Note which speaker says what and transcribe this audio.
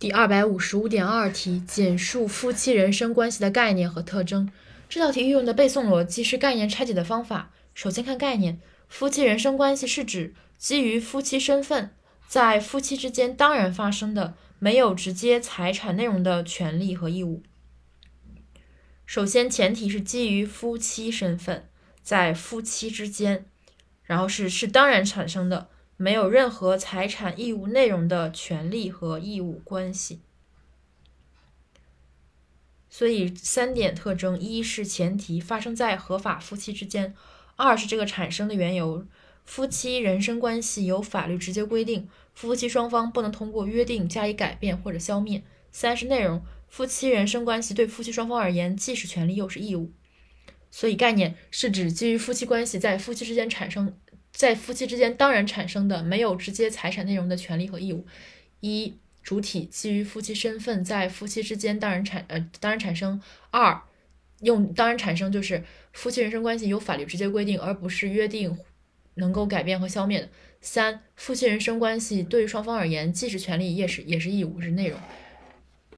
Speaker 1: 第二百五十五点二题，简述夫妻人身关系的概念和特征。这道题运用的背诵逻辑是概念拆解的方法。首先看概念，夫妻人身关系是指基于夫妻身份，在夫妻之间当然发生的没有直接财产内容的权利和义务。首先前提是基于夫妻身份，在夫妻之间，然后是是当然产生的。没有任何财产义务内容的权利和义务关系，所以三点特征：一是前提发生在合法夫妻之间；二是这个产生的缘由，夫妻人身关系由法律直接规定，夫妻双方不能通过约定加以改变或者消灭；三是内容，夫妻人身关系对夫妻双方而言既是权利又是义务。所以概念是指基于夫妻关系在夫妻之间产生。在夫妻之间当然产生的没有直接财产内容的权利和义务。一、主体基于夫妻身份在夫妻之间当然产呃当然产生。二、用当然产生就是夫妻人身关系由法律直接规定，而不是约定能够改变和消灭的。三、夫妻人身关系对于双方而言既是权利也是也是义务是内容。